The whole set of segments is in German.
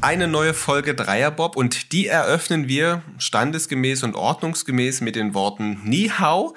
Eine neue Folge Dreierbob und die eröffnen wir standesgemäß und ordnungsgemäß mit den Worten Ni Hao.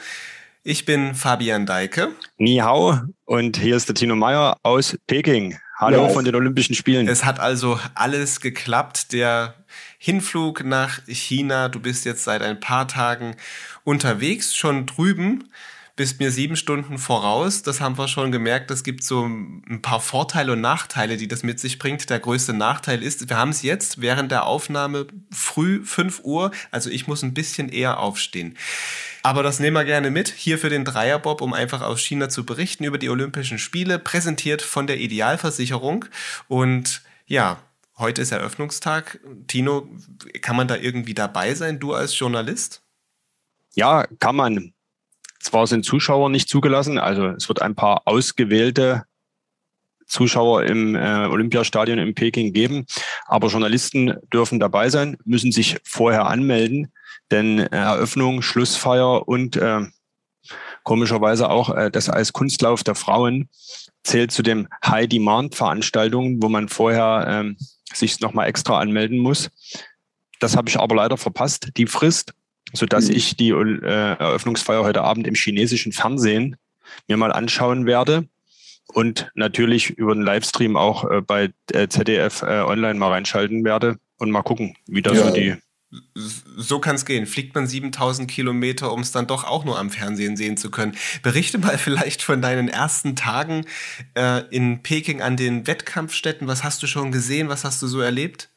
Ich bin Fabian Deike. Ni Hao und hier ist der Tino Meyer aus Peking. Hallo ja, von den Olympischen Spielen. Es hat also alles geklappt. Der Hinflug nach China, du bist jetzt seit ein paar Tagen unterwegs, schon drüben bist mir sieben Stunden voraus. Das haben wir schon gemerkt. Es gibt so ein paar Vorteile und Nachteile, die das mit sich bringt. Der größte Nachteil ist, wir haben es jetzt während der Aufnahme früh 5 Uhr. Also ich muss ein bisschen eher aufstehen. Aber das nehmen wir gerne mit, hier für den Dreierbob, um einfach aus China zu berichten über die Olympischen Spiele, präsentiert von der Idealversicherung. Und ja, heute ist Eröffnungstag. Tino, kann man da irgendwie dabei sein, du als Journalist? Ja, kann man. Zwar sind Zuschauer nicht zugelassen, also es wird ein paar ausgewählte Zuschauer im äh, Olympiastadion in Peking geben, aber Journalisten dürfen dabei sein, müssen sich vorher anmelden, denn Eröffnung, Schlussfeier und äh, komischerweise auch äh, das als Kunstlauf der Frauen zählt zu den High-Demand-Veranstaltungen, wo man vorher ähm, sich nochmal extra anmelden muss. Das habe ich aber leider verpasst, die Frist so dass mhm. ich die äh, Eröffnungsfeier heute Abend im chinesischen Fernsehen mir mal anschauen werde und natürlich über den Livestream auch äh, bei äh, ZDF äh, online mal reinschalten werde und mal gucken, wie das ja. so die so kann es gehen. Fliegt man 7000 Kilometer, um es dann doch auch nur am Fernsehen sehen zu können. Berichte mal vielleicht von deinen ersten Tagen äh, in Peking an den Wettkampfstätten. Was hast du schon gesehen? Was hast du so erlebt?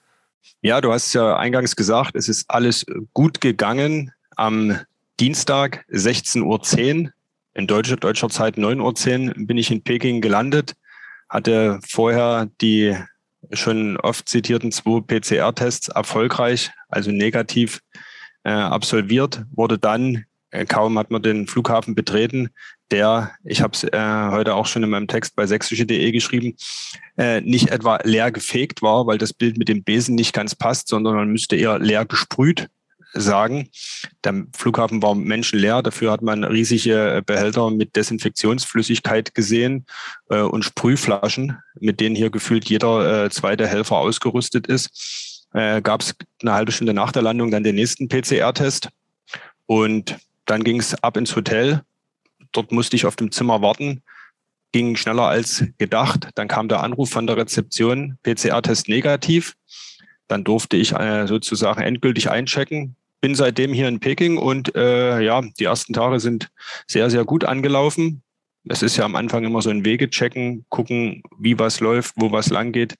Ja, du hast ja eingangs gesagt, es ist alles gut gegangen. Am Dienstag 16.10 Uhr, in deutscher, deutscher Zeit 9.10 Uhr, bin ich in Peking gelandet, hatte vorher die schon oft zitierten zwei PCR-Tests erfolgreich, also negativ äh, absolviert, wurde dann, äh, kaum hat man den Flughafen betreten, der, ich habe es äh, heute auch schon in meinem Text bei sächsische.de geschrieben, äh, nicht etwa leer gefegt war, weil das Bild mit dem Besen nicht ganz passt, sondern man müsste eher leer gesprüht sagen. Der Flughafen war menschenleer, dafür hat man riesige Behälter mit Desinfektionsflüssigkeit gesehen äh, und Sprühflaschen, mit denen hier gefühlt jeder äh, zweite Helfer ausgerüstet ist. Äh, Gab es eine halbe Stunde nach der Landung dann den nächsten PCR-Test und dann ging es ab ins Hotel Dort musste ich auf dem Zimmer warten, ging schneller als gedacht. Dann kam der Anruf von der Rezeption, PCR-Test negativ. Dann durfte ich äh, sozusagen endgültig einchecken. Bin seitdem hier in Peking und äh, ja, die ersten Tage sind sehr, sehr gut angelaufen. Es ist ja am Anfang immer so ein Wege checken, gucken, wie was läuft, wo was lang geht,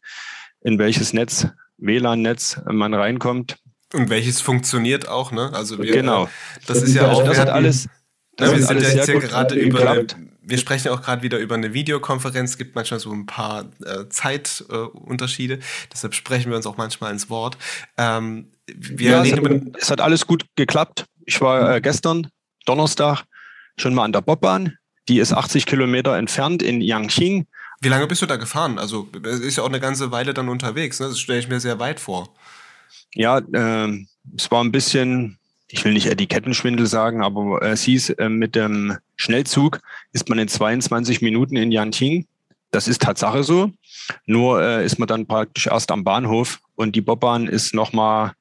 in welches Netz, WLAN-Netz man reinkommt. Und welches funktioniert auch, ne? Also wir, genau. Das ist ja auch. Das hat alles ja, wir sind ja jetzt hier gerade über. Wir sprechen auch gerade wieder über eine Videokonferenz. Es gibt manchmal so ein paar äh, Zeitunterschiede. Äh, Deshalb sprechen wir uns auch manchmal ins Wort. Ähm, wir ja, es, hat, es hat alles gut geklappt. Ich war äh, gestern, Donnerstag, schon mal an der Bobbahn. Die ist 80 Kilometer entfernt in Yangqing. Wie lange bist du da gefahren? Also, es ist ja auch eine ganze Weile dann unterwegs. Ne? Das stelle ich mir sehr weit vor. Ja, äh, es war ein bisschen ich will nicht Etikettenschwindel sagen, aber es hieß, äh, mit dem Schnellzug ist man in 22 Minuten in Yanqing. Das ist Tatsache so. Nur äh, ist man dann praktisch erst am Bahnhof und die Bobbahn ist nochmal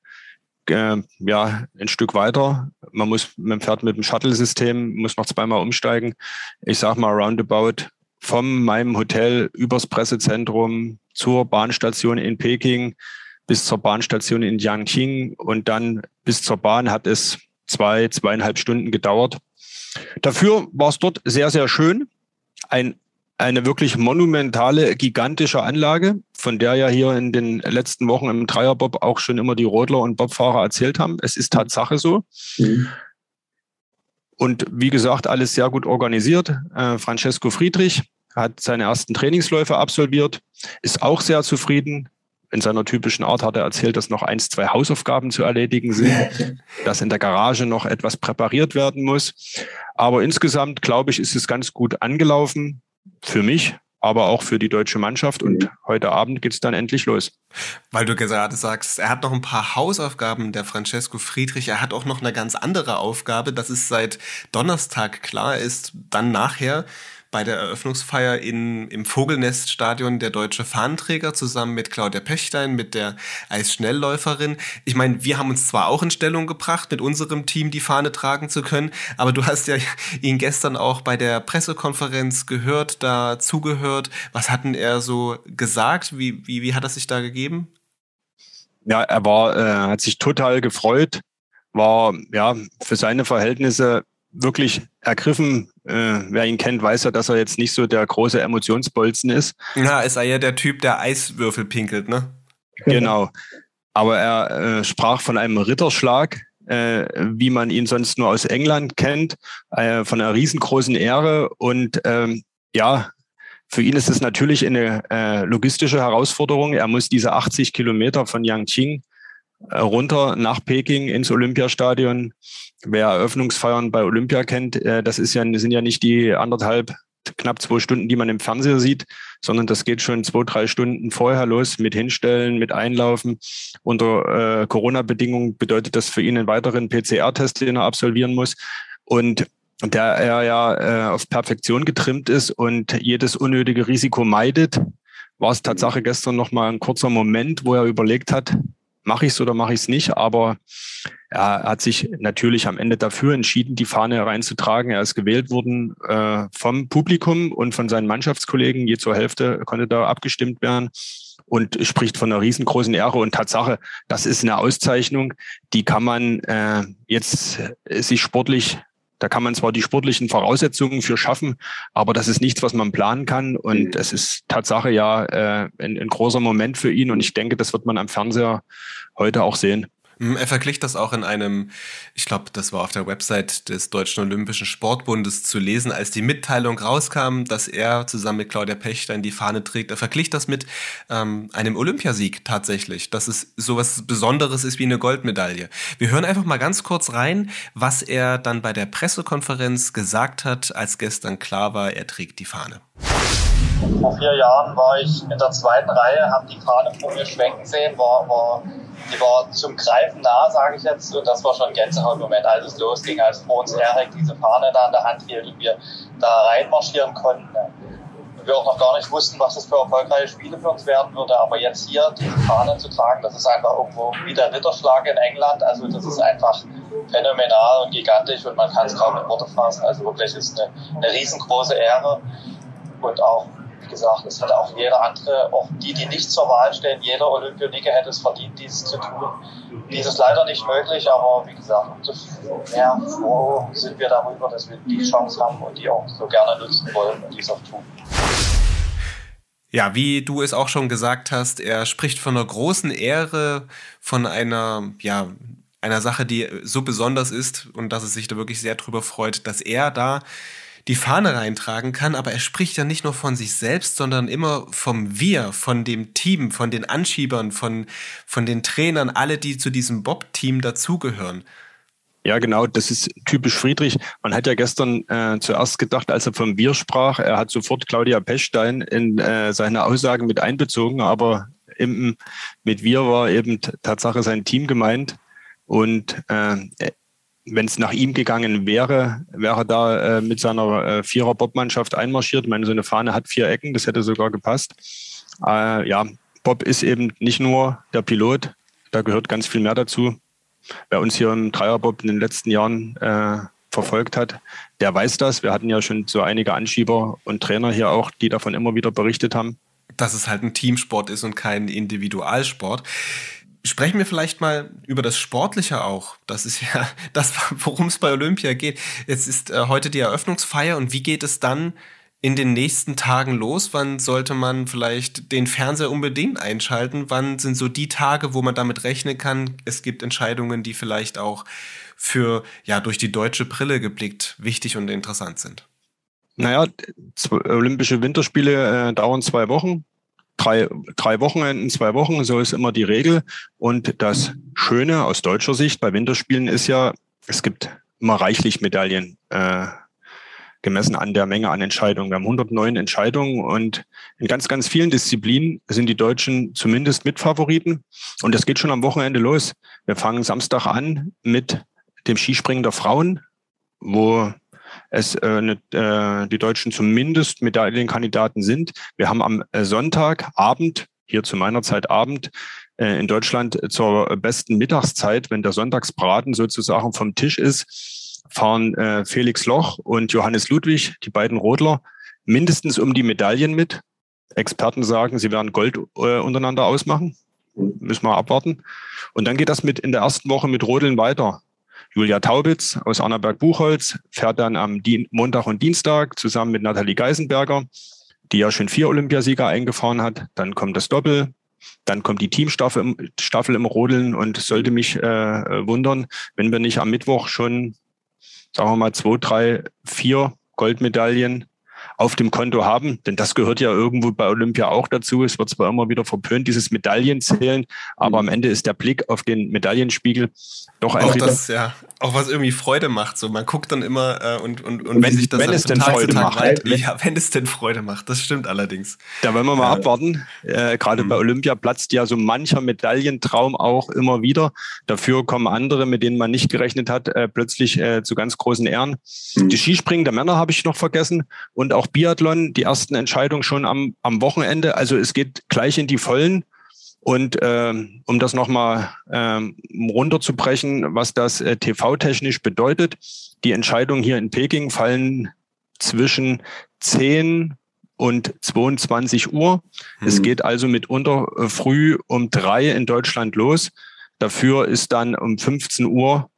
äh, ja, ein Stück weiter. Man muss, man fährt mit dem Shuttle-System, muss noch zweimal umsteigen. Ich sag mal roundabout vom meinem Hotel übers Pressezentrum zur Bahnstation in Peking bis zur Bahnstation in Jiangqing und dann bis zur Bahn hat es zwei, zweieinhalb Stunden gedauert. Dafür war es dort sehr, sehr schön. Ein, eine wirklich monumentale, gigantische Anlage, von der ja hier in den letzten Wochen im Dreierbob auch schon immer die Rodler und Bobfahrer erzählt haben. Es ist Tatsache so. Mhm. Und wie gesagt, alles sehr gut organisiert. Äh, Francesco Friedrich hat seine ersten Trainingsläufe absolviert, ist auch sehr zufrieden, in seiner typischen Art hat er erzählt, dass noch eins, zwei Hausaufgaben zu erledigen sind, dass in der Garage noch etwas präpariert werden muss. Aber insgesamt, glaube ich, ist es ganz gut angelaufen für mich, aber auch für die deutsche Mannschaft. Und heute Abend geht es dann endlich los. Weil du gerade sagst, er hat noch ein paar Hausaufgaben, der Francesco Friedrich. Er hat auch noch eine ganz andere Aufgabe, dass es seit Donnerstag klar ist, dann nachher bei der Eröffnungsfeier in, im Vogelneststadion der deutsche Fahnenträger zusammen mit Claudia Pechstein, mit der Eisschnellläuferin. Ich meine, wir haben uns zwar auch in Stellung gebracht, mit unserem Team die Fahne tragen zu können, aber du hast ja ihn gestern auch bei der Pressekonferenz gehört, da zugehört. Was hat denn er so gesagt? Wie, wie, wie hat er sich da gegeben? Ja, er war, äh, hat sich total gefreut, war ja für seine Verhältnisse wirklich ergriffen. Äh, wer ihn kennt, weiß ja, dass er jetzt nicht so der große Emotionsbolzen ist. Ja, ist er ja der Typ, der Eiswürfel pinkelt, ne? Genau. Aber er äh, sprach von einem Ritterschlag, äh, wie man ihn sonst nur aus England kennt, äh, von einer riesengroßen Ehre. Und ähm, ja, für ihn ist es natürlich eine äh, logistische Herausforderung. Er muss diese 80 Kilometer von Yangqing runter nach Peking ins Olympiastadion. Wer Eröffnungsfeiern bei Olympia kennt, äh, das ist ja, sind ja nicht die anderthalb, knapp zwei Stunden, die man im Fernseher sieht, sondern das geht schon zwei, drei Stunden vorher los mit Hinstellen, mit Einlaufen. Unter äh, Corona-Bedingungen bedeutet das für ihn einen weiteren PCR-Test, den er absolvieren muss. Und der er ja äh, auf Perfektion getrimmt ist und jedes unnötige Risiko meidet, war es Tatsache gestern noch mal ein kurzer Moment, wo er überlegt hat, mache ich es oder mache ich es nicht. Aber er hat sich natürlich am Ende dafür entschieden, die Fahne reinzutragen. Er ist gewählt worden äh, vom Publikum und von seinen Mannschaftskollegen. Je zur Hälfte konnte da abgestimmt werden und spricht von einer riesengroßen Ehre und Tatsache. Das ist eine Auszeichnung, die kann man äh, jetzt äh, sich sportlich da kann man zwar die sportlichen Voraussetzungen für schaffen, aber das ist nichts, was man planen kann. Und mhm. es ist Tatsache ja äh, ein, ein großer Moment für ihn. Und ich denke, das wird man am Fernseher heute auch sehen. Hm, er verglich das auch in einem, ich glaube, das war auf der Website des Deutschen Olympischen Sportbundes zu lesen, als die Mitteilung rauskam, dass er zusammen mit Claudia Pechstein die Fahne trägt. Er verglich das mit ähm, einem Olympiasieg tatsächlich, dass es sowas Besonderes ist wie eine Goldmedaille. Wir hören einfach mal ganz kurz rein, was er dann bei der Pressekonferenz gesagt hat, als gestern klar war, er trägt die Fahne. Vor vier Jahren war ich in der zweiten Reihe, habe die Fahne vor mir schwenken sehen, war, war die war zum Greifen nah, sage ich jetzt. Und das war schon ein Gänsehautmoment, als es losging, als vor uns Erik diese Fahne da in der Hand hielt und wir da reinmarschieren konnten. Wir auch noch gar nicht wussten, was das für erfolgreiche Spiele für uns werden würde. Aber jetzt hier diese Fahne zu tragen, das ist einfach irgendwo wie der Ritterschlag in England. Also das ist einfach phänomenal und gigantisch und man kann es kaum in Worte fassen. Also wirklich ist eine, eine riesengroße Ehre und auch gesagt, es hätte auch jeder andere, auch die, die nicht zur Wahl stehen, jeder Olympioniker hätte es verdient, dies zu tun. Dies ist leider nicht möglich, aber wie gesagt, umso mehr froh sind wir darüber, dass wir die Chance haben und die auch so gerne nutzen wollen und dies auch tun. Ja, wie du es auch schon gesagt hast, er spricht von einer großen Ehre, von einer, ja, einer Sache, die so besonders ist und dass es sich da wirklich sehr drüber freut, dass er da die Fahne reintragen kann, aber er spricht ja nicht nur von sich selbst, sondern immer vom Wir, von dem Team, von den Anschiebern, von, von den Trainern, alle, die zu diesem Bob-Team dazugehören. Ja, genau, das ist typisch Friedrich. Man hat ja gestern äh, zuerst gedacht, als er vom Wir sprach, er hat sofort Claudia Pechstein in äh, seine Aussagen mit einbezogen, aber im, mit Wir war eben Tatsache sein Team gemeint. Und äh, wenn es nach ihm gegangen wäre, wäre er da äh, mit seiner äh, Vierer-Bob-Mannschaft einmarschiert. Ich meine, so eine Fahne hat vier Ecken, das hätte sogar gepasst. Äh, ja, Bob ist eben nicht nur der Pilot, da gehört ganz viel mehr dazu. Wer uns hier im Dreierbob in den letzten Jahren äh, verfolgt hat, der weiß das. Wir hatten ja schon so einige Anschieber und Trainer hier auch, die davon immer wieder berichtet haben. Dass es halt ein Teamsport ist und kein Individualsport. Sprechen wir vielleicht mal über das Sportliche auch. Das ist ja das, worum es bei Olympia geht. Jetzt ist äh, heute die Eröffnungsfeier und wie geht es dann in den nächsten Tagen los? Wann sollte man vielleicht den Fernseher unbedingt einschalten? Wann sind so die Tage, wo man damit rechnen kann? Es gibt Entscheidungen, die vielleicht auch für, ja, durch die deutsche Brille geblickt wichtig und interessant sind. Naja, Olympische Winterspiele äh, dauern zwei Wochen drei, drei Wochenenden, zwei Wochen, so ist immer die Regel. Und das Schöne aus deutscher Sicht bei Winterspielen ist ja, es gibt immer reichlich Medaillen, äh, gemessen an der Menge an Entscheidungen. Wir haben 109 Entscheidungen und in ganz, ganz vielen Disziplinen sind die Deutschen zumindest Mitfavoriten. Und das geht schon am Wochenende los. Wir fangen Samstag an mit dem Skispringen der Frauen, wo es äh, ne, äh, die Deutschen zumindest Medaillenkandidaten sind. Wir haben am äh, Sonntagabend, hier zu meiner Zeit Abend, äh, in Deutschland zur besten Mittagszeit, wenn der Sonntagsbraten sozusagen vom Tisch ist, fahren äh, Felix Loch und Johannes Ludwig, die beiden Rodler, mindestens um die Medaillen mit. Experten sagen, sie werden Gold äh, untereinander ausmachen. Müssen wir abwarten. Und dann geht das mit in der ersten Woche mit Rodeln weiter. Julia Taubitz aus Annaberg-Buchholz fährt dann am Dien Montag und Dienstag zusammen mit Nathalie Geisenberger, die ja schon vier Olympiasieger eingefahren hat. Dann kommt das Doppel, dann kommt die Teamstaffel im, Staffel im Rodeln und sollte mich äh, wundern, wenn wir nicht am Mittwoch schon, sagen wir mal, zwei, drei, vier Goldmedaillen auf dem Konto haben, denn das gehört ja irgendwo bei Olympia auch dazu. Es wird zwar immer wieder verpönt, dieses Medaillenzählen, aber am Ende ist der Blick auf den Medaillenspiegel doch auch das, ja, auch was irgendwie Freude macht. So, man guckt dann immer äh, und, und, und wenn sich das wenn es denn Tag Freude macht. Weit, ja, wenn es denn Freude macht, das stimmt allerdings. Da wollen wir mal ja. abwarten. Äh, Gerade mhm. bei Olympia platzt ja so mancher Medaillentraum auch immer wieder. Dafür kommen andere, mit denen man nicht gerechnet hat, äh, plötzlich äh, zu ganz großen Ehren. Mhm. Die Skispringen der Männer habe ich noch vergessen und auch Biathlon, die ersten Entscheidungen schon am, am Wochenende. Also es geht gleich in die Vollen. Und ähm, um das nochmal ähm, runterzubrechen, was das äh, TV-technisch bedeutet, die Entscheidungen hier in Peking fallen zwischen 10 und 22 Uhr. Mhm. Es geht also mitunter äh, früh um drei in Deutschland los. Dafür ist dann um 15 Uhr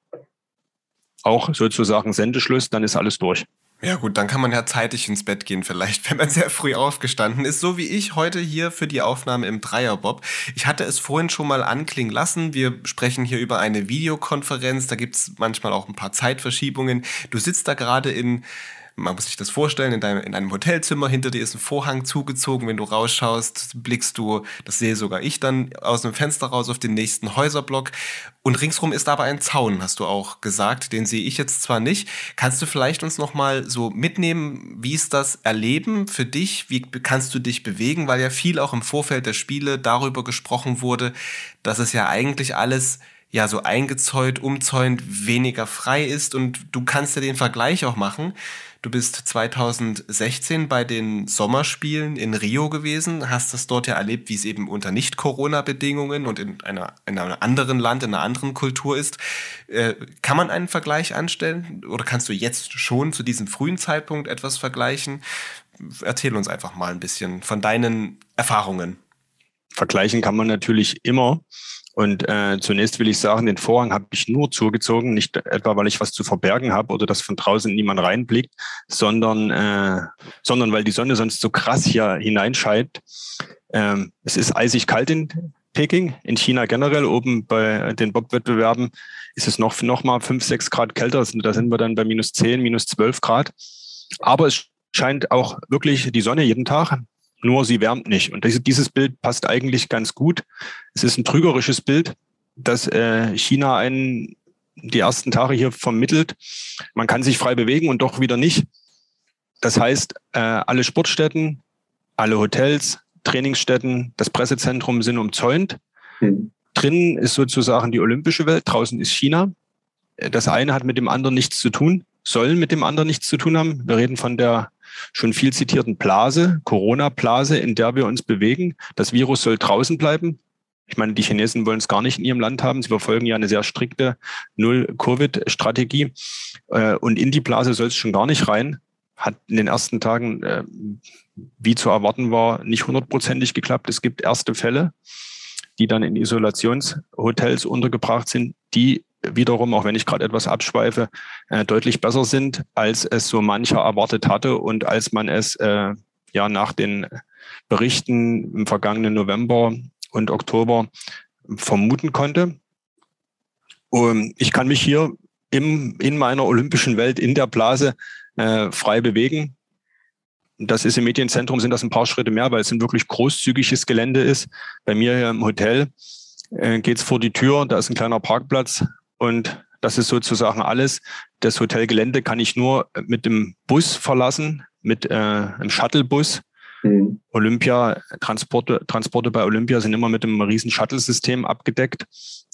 auch sozusagen Sendeschluss, dann ist alles durch. Ja gut, dann kann man ja zeitig ins Bett gehen vielleicht, wenn man sehr früh aufgestanden ist, so wie ich heute hier für die Aufnahme im Dreierbob. Ich hatte es vorhin schon mal anklingen lassen, wir sprechen hier über eine Videokonferenz, da gibt's manchmal auch ein paar Zeitverschiebungen. Du sitzt da gerade in man muss sich das vorstellen, in, deinem, in einem Hotelzimmer, hinter dir ist ein Vorhang zugezogen, wenn du rausschaust, blickst du, das sehe sogar ich dann, aus dem Fenster raus auf den nächsten Häuserblock. Und ringsrum ist aber ein Zaun, hast du auch gesagt, den sehe ich jetzt zwar nicht. Kannst du vielleicht uns nochmal so mitnehmen, wie ist das Erleben für dich? Wie kannst du dich bewegen? Weil ja viel auch im Vorfeld der Spiele darüber gesprochen wurde, dass es ja eigentlich alles ja so eingezäunt, umzäunt, weniger frei ist und du kannst ja den Vergleich auch machen. Du bist 2016 bei den Sommerspielen in Rio gewesen, hast das dort ja erlebt, wie es eben unter Nicht-Corona-Bedingungen und in, einer, in einem anderen Land, in einer anderen Kultur ist. Äh, kann man einen Vergleich anstellen oder kannst du jetzt schon zu diesem frühen Zeitpunkt etwas vergleichen? Erzähl uns einfach mal ein bisschen von deinen Erfahrungen. Vergleichen kann man natürlich immer. Und äh, zunächst will ich sagen, den Vorhang habe ich nur zugezogen, nicht etwa, weil ich was zu verbergen habe oder dass von draußen niemand reinblickt, sondern, äh, sondern weil die Sonne sonst so krass hier hineinscheint. Ähm, es ist eisig kalt in Peking, in China generell. Oben bei den Bob-Wettbewerben ist es noch, noch mal fünf, sechs Grad kälter. Da sind wir dann bei minus zehn, minus zwölf Grad. Aber es scheint auch wirklich die Sonne jeden Tag nur sie wärmt nicht. Und dieses Bild passt eigentlich ganz gut. Es ist ein trügerisches Bild, dass äh, China einen die ersten Tage hier vermittelt. Man kann sich frei bewegen und doch wieder nicht. Das heißt, äh, alle Sportstätten, alle Hotels, Trainingsstätten, das Pressezentrum sind umzäunt. Mhm. Drinnen ist sozusagen die olympische Welt, draußen ist China. Das eine hat mit dem anderen nichts zu tun, soll mit dem anderen nichts zu tun haben. Wir reden von der schon viel zitierten Blase, Corona-Blase, in der wir uns bewegen. Das Virus soll draußen bleiben. Ich meine, die Chinesen wollen es gar nicht in ihrem Land haben. Sie verfolgen ja eine sehr strikte Null-Covid-Strategie. Äh, und in die Blase soll es schon gar nicht rein. Hat in den ersten Tagen, äh, wie zu erwarten war, nicht hundertprozentig geklappt. Es gibt erste Fälle, die dann in Isolationshotels untergebracht sind, die wiederum, auch wenn ich gerade etwas abschweife, äh, deutlich besser sind, als es so mancher erwartet hatte und als man es äh, ja nach den Berichten im vergangenen November und Oktober vermuten konnte. Und ich kann mich hier im, in meiner olympischen Welt, in der Blase äh, frei bewegen. Das ist im Medienzentrum, sind das ein paar Schritte mehr, weil es ein wirklich großzügiges Gelände ist. Bei mir hier im Hotel äh, geht's vor die Tür, da ist ein kleiner Parkplatz, und das ist sozusagen alles. Das Hotelgelände kann ich nur mit dem Bus verlassen, mit äh, einem Shuttlebus. Mhm. Olympia, Transporte, Transporte bei Olympia sind immer mit einem riesen Shuttle-System abgedeckt.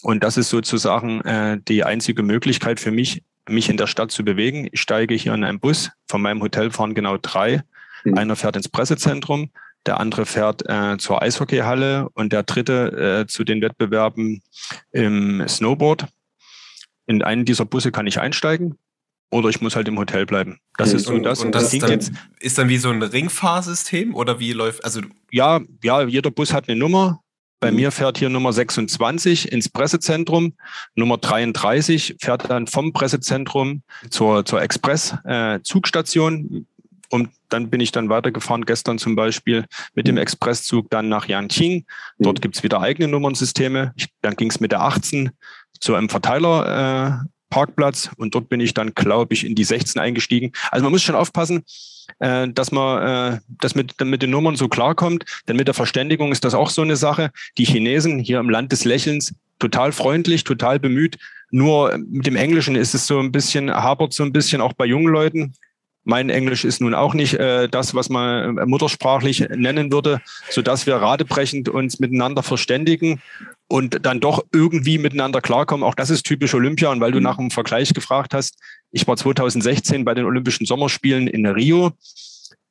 Und das ist sozusagen äh, die einzige Möglichkeit für mich, mich in der Stadt zu bewegen. Ich steige hier in einen Bus. Von meinem Hotel fahren genau drei. Mhm. Einer fährt ins Pressezentrum, der andere fährt äh, zur Eishockeyhalle und der dritte äh, zu den Wettbewerben im Snowboard. In einen dieser Busse kann ich einsteigen oder ich muss halt im Hotel bleiben. Das ist so und, das. Und das, das dann, jetzt, ist dann wie so ein Ringfahrsystem oder wie läuft, also? Ja, ja, jeder Bus hat eine Nummer. Bei mhm. mir fährt hier Nummer 26 ins Pressezentrum. Nummer 33 fährt dann vom Pressezentrum zur, zur Express-Zugstation. Äh, und dann bin ich dann weitergefahren, gestern zum Beispiel mit dem mhm. Expresszug dann nach Yanqing. Dort mhm. gibt's wieder eigene Nummernsysteme. Ich, dann ging's mit der 18 zu einem Verteiler äh, Parkplatz und dort bin ich dann, glaube ich, in die 16 eingestiegen. Also man muss schon aufpassen, äh, dass man äh, das mit, mit den Nummern so klarkommt, denn mit der Verständigung ist das auch so eine Sache. Die Chinesen hier im Land des Lächelns total freundlich, total bemüht. Nur mit dem Englischen ist es so ein bisschen, hapert so ein bisschen auch bei jungen Leuten. Mein Englisch ist nun auch nicht äh, das, was man äh, muttersprachlich nennen würde, so dass wir radebrechend uns miteinander verständigen und dann doch irgendwie miteinander klarkommen. Auch das ist typisch Olympia. Und weil du mhm. nach einem Vergleich gefragt hast, ich war 2016 bei den Olympischen Sommerspielen in Rio.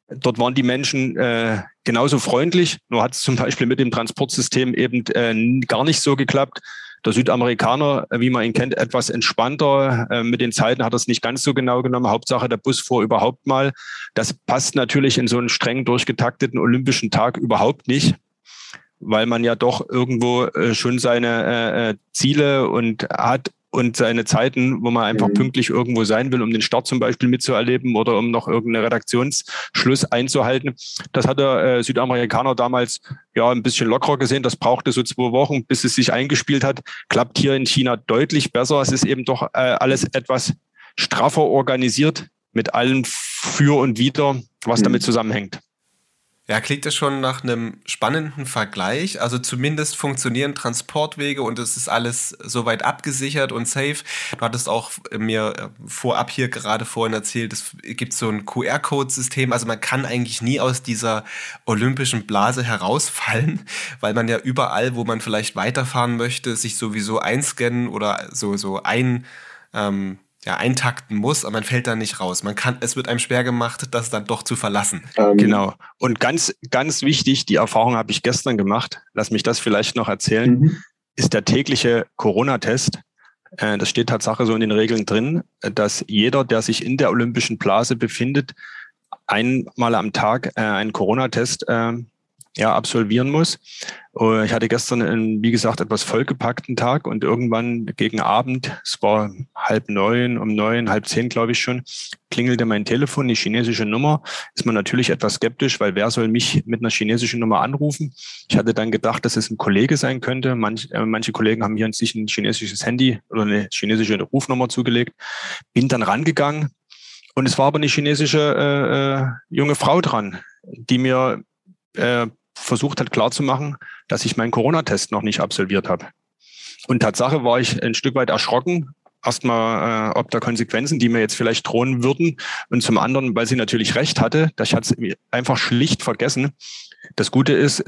Dort waren die Menschen äh, genauso freundlich, nur hat es zum Beispiel mit dem Transportsystem eben äh, gar nicht so geklappt. Der Südamerikaner, wie man ihn kennt, etwas entspannter. Äh, mit den Zeiten hat er es nicht ganz so genau genommen. Hauptsache der Bus fuhr überhaupt mal. Das passt natürlich in so einen streng durchgetakteten olympischen Tag überhaupt nicht weil man ja doch irgendwo äh, schon seine äh, Ziele und hat und seine Zeiten, wo man einfach mhm. pünktlich irgendwo sein will, um den Start zum Beispiel mitzuerleben oder um noch irgendeinen Redaktionsschluss einzuhalten. Das hat der äh, Südamerikaner damals ja ein bisschen lockerer gesehen. Das brauchte so zwei Wochen, bis es sich eingespielt hat. Klappt hier in China deutlich besser. Es ist eben doch äh, alles etwas straffer organisiert mit allem für und wider, was mhm. damit zusammenhängt. Ja, klingt das schon nach einem spannenden Vergleich. Also zumindest funktionieren Transportwege und es ist alles soweit abgesichert und safe. Du hattest auch mir äh, vorab hier gerade vorhin erzählt, es gibt so ein QR-Code-System. Also man kann eigentlich nie aus dieser olympischen Blase herausfallen, weil man ja überall, wo man vielleicht weiterfahren möchte, sich sowieso einscannen oder so, so ein, ähm, ja, eintakten muss, aber man fällt da nicht raus. Man kann, es wird einem schwer gemacht, das dann doch zu verlassen. Ähm. Genau. Und ganz, ganz wichtig, die Erfahrung habe ich gestern gemacht. Lass mich das vielleicht noch erzählen. Mhm. Ist der tägliche Corona-Test. Äh, das steht Tatsache so in den Regeln drin, dass jeder, der sich in der olympischen Blase befindet, einmal am Tag äh, einen Corona-Test äh, ja, absolvieren muss. Oh, ich hatte gestern, einen, wie gesagt, etwas vollgepackten Tag und irgendwann gegen Abend, es war halb neun, um neun, halb zehn, glaube ich schon, klingelte mein Telefon, die chinesische Nummer. Ist man natürlich etwas skeptisch, weil wer soll mich mit einer chinesischen Nummer anrufen? Ich hatte dann gedacht, dass es ein Kollege sein könnte. Manch, äh, manche Kollegen haben hier sich ein chinesisches Handy oder eine chinesische Rufnummer zugelegt. Bin dann rangegangen und es war aber eine chinesische äh, äh, junge Frau dran, die mir äh, versucht hat klarzumachen, dass ich meinen Corona-Test noch nicht absolviert habe. Und Tatsache war ich ein Stück weit erschrocken, erstmal äh, ob der Konsequenzen, die mir jetzt vielleicht drohen würden. Und zum anderen, weil sie natürlich recht hatte, ich hatte es einfach schlicht vergessen. Das Gute ist,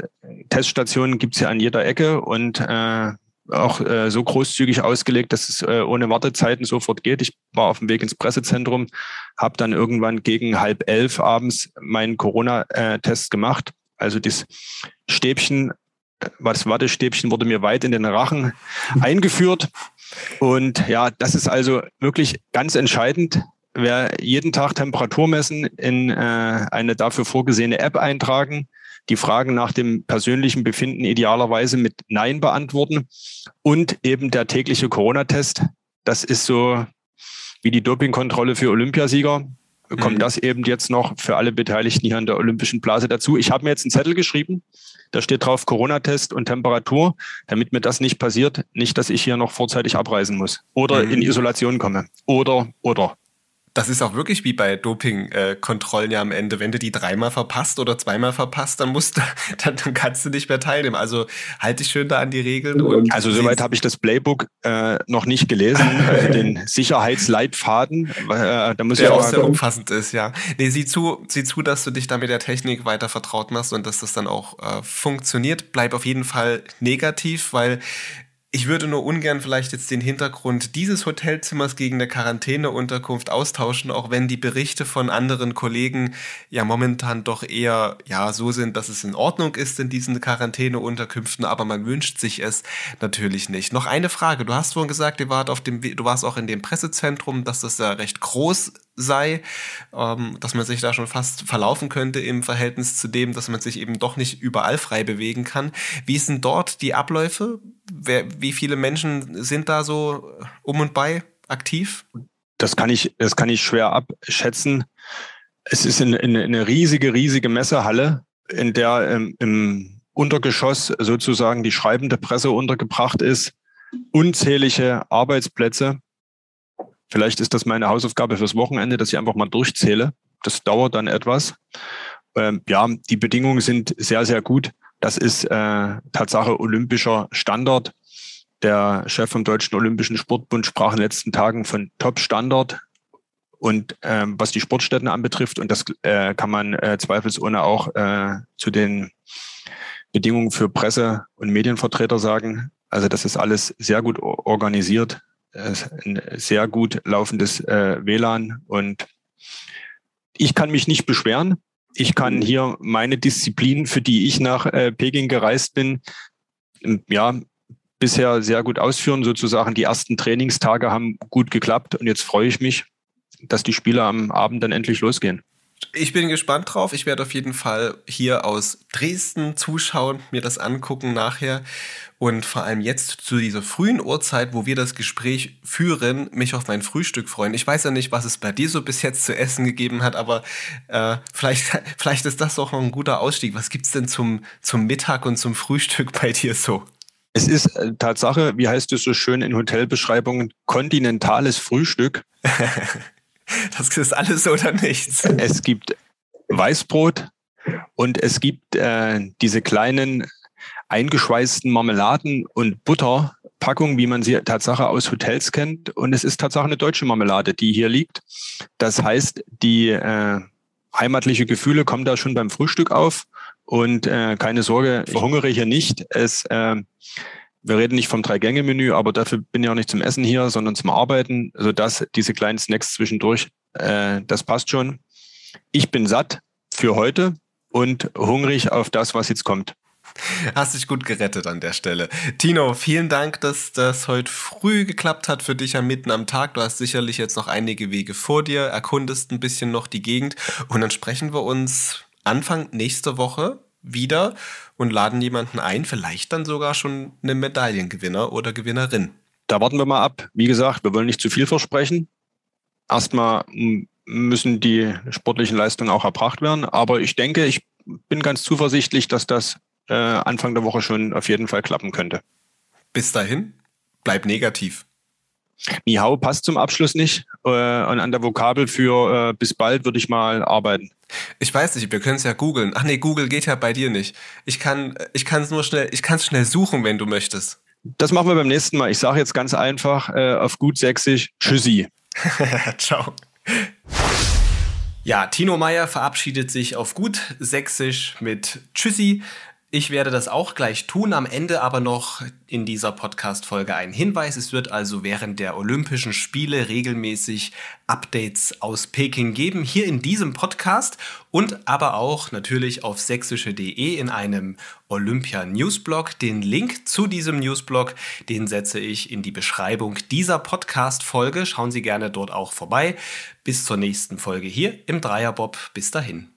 Teststationen gibt's ja an jeder Ecke und äh, auch äh, so großzügig ausgelegt, dass es äh, ohne Wartezeiten sofort geht. Ich war auf dem Weg ins Pressezentrum, habe dann irgendwann gegen halb elf abends meinen Corona-Test gemacht also das Stäbchen, das Wattestäbchen wurde mir weit in den Rachen eingeführt. Und ja, das ist also wirklich ganz entscheidend. Wer jeden Tag Temperatur messen, in äh, eine dafür vorgesehene App eintragen, die Fragen nach dem persönlichen Befinden idealerweise mit Nein beantworten und eben der tägliche Corona-Test. Das ist so wie die Dopingkontrolle für Olympiasieger kommt mhm. das eben jetzt noch für alle Beteiligten hier an der Olympischen Blase dazu. Ich habe mir jetzt einen Zettel geschrieben, da steht drauf Corona-Test und Temperatur, damit mir das nicht passiert, nicht, dass ich hier noch vorzeitig abreisen muss oder mhm. in Isolation komme oder oder das ist auch wirklich wie bei Doping-Kontrollen ja am Ende. Wenn du die dreimal verpasst oder zweimal verpasst, dann musst du, dann, dann kannst du nicht mehr teilnehmen. Also halte dich schön da an die Regeln. Und also soweit habe ich das Playbook äh, noch nicht gelesen, äh, den Sicherheitsleitfaden. Äh, da muss Der auch sehr umfassend ist, ja. Nee, sieh zu, sieh zu, dass du dich da mit der Technik weiter vertraut machst und dass das dann auch äh, funktioniert. Bleib auf jeden Fall negativ, weil Ich würde nur ungern vielleicht jetzt den Hintergrund dieses Hotelzimmers gegen eine Quarantäneunterkunft austauschen, auch wenn die Berichte von anderen Kollegen ja momentan doch eher ja so sind, dass es in Ordnung ist in diesen Quarantäneunterkünften, aber man wünscht sich es natürlich nicht. Noch eine Frage: Du hast vorhin gesagt, ihr wart auf dem, du warst auch in dem Pressezentrum, dass das ja recht groß sei, ähm, dass man sich da schon fast verlaufen könnte im Verhältnis zu dem, dass man sich eben doch nicht überall frei bewegen kann. Wie sind dort die Abläufe? Wer, wie viele Menschen sind da so um und bei aktiv? Das kann ich, das kann ich schwer abschätzen. Es ist eine, eine, eine riesige, riesige Messehalle, in der ähm, im Untergeschoss sozusagen die schreibende Presse untergebracht ist, unzählige Arbeitsplätze Vielleicht ist das meine Hausaufgabe fürs Wochenende, dass ich einfach mal durchzähle. Das dauert dann etwas. Ähm, ja, die Bedingungen sind sehr, sehr gut. Das ist äh, Tatsache olympischer Standard. Der Chef vom Deutschen Olympischen Sportbund sprach in den letzten Tagen von Top-Standard. Und ähm, was die Sportstätten anbetrifft, und das äh, kann man äh, zweifelsohne auch äh, zu den Bedingungen für Presse- und Medienvertreter sagen. Also das ist alles sehr gut organisiert ein sehr gut laufendes äh, WLAN und ich kann mich nicht beschweren. Ich kann mhm. hier meine Disziplin, für die ich nach äh, Peking gereist bin, ja, bisher sehr gut ausführen. Sozusagen die ersten Trainingstage haben gut geklappt und jetzt freue ich mich, dass die Spiele am Abend dann endlich losgehen. Ich bin gespannt drauf. Ich werde auf jeden Fall hier aus Dresden zuschauen, mir das angucken nachher und vor allem jetzt zu dieser frühen Uhrzeit, wo wir das Gespräch führen, mich auf mein Frühstück freuen. Ich weiß ja nicht, was es bei dir so bis jetzt zu essen gegeben hat, aber äh, vielleicht, vielleicht ist das doch noch ein guter Ausstieg. Was gibt's denn zum, zum Mittag und zum Frühstück bei dir so? Es ist äh, Tatsache, wie heißt es so schön in Hotelbeschreibungen, kontinentales Frühstück. das ist alles oder nichts. Es gibt Weißbrot und es gibt äh, diese kleinen eingeschweißten Marmeladen und Butterpackungen, wie man sie Tatsache aus Hotels kennt. Und es ist Tatsache eine deutsche Marmelade, die hier liegt. Das heißt, die äh, heimatliche Gefühle kommen da schon beim Frühstück auf. Und äh, keine Sorge, ich verhungere hier nicht. Es, äh, wir reden nicht vom Drei-Gänge-Menü, aber dafür bin ich auch nicht zum Essen hier, sondern zum Arbeiten. Also das, diese kleinen Snacks zwischendurch, äh, das passt schon. Ich bin satt für heute und hungrig auf das, was jetzt kommt. Hast dich gut gerettet an der Stelle. Tino, vielen Dank, dass das heute früh geklappt hat für dich am mitten am Tag. Du hast sicherlich jetzt noch einige Wege vor dir, erkundest ein bisschen noch die Gegend und dann sprechen wir uns Anfang nächste Woche wieder und laden jemanden ein, vielleicht dann sogar schon einen Medaillengewinner oder Gewinnerin. Da warten wir mal ab. Wie gesagt, wir wollen nicht zu viel versprechen. Erstmal müssen die sportlichen Leistungen auch erbracht werden, aber ich denke, ich bin ganz zuversichtlich, dass das äh, Anfang der Woche schon auf jeden Fall klappen könnte. Bis dahin, bleib negativ. Mihau passt zum Abschluss nicht. Äh, und an der Vokabel für äh, bis bald würde ich mal arbeiten. Ich weiß nicht, wir können es ja googeln. Ach nee, Google geht ja bei dir nicht. Ich kann ich kann es nur schnell, ich kann es schnell suchen, wenn du möchtest. Das machen wir beim nächsten Mal. Ich sage jetzt ganz einfach äh, auf gut sächsisch Tschüssi. Ciao. Ja, Tino Meyer verabschiedet sich auf gut sächsisch mit Tschüssi. Ich werde das auch gleich tun, am Ende aber noch in dieser Podcast-Folge ein Hinweis. Es wird also während der Olympischen Spiele regelmäßig Updates aus Peking geben, hier in diesem Podcast und aber auch natürlich auf sächsische.de in einem Olympia Newsblog. Den Link zu diesem Newsblog, den setze ich in die Beschreibung dieser Podcast-Folge. Schauen Sie gerne dort auch vorbei. Bis zur nächsten Folge hier im Dreierbob. Bis dahin.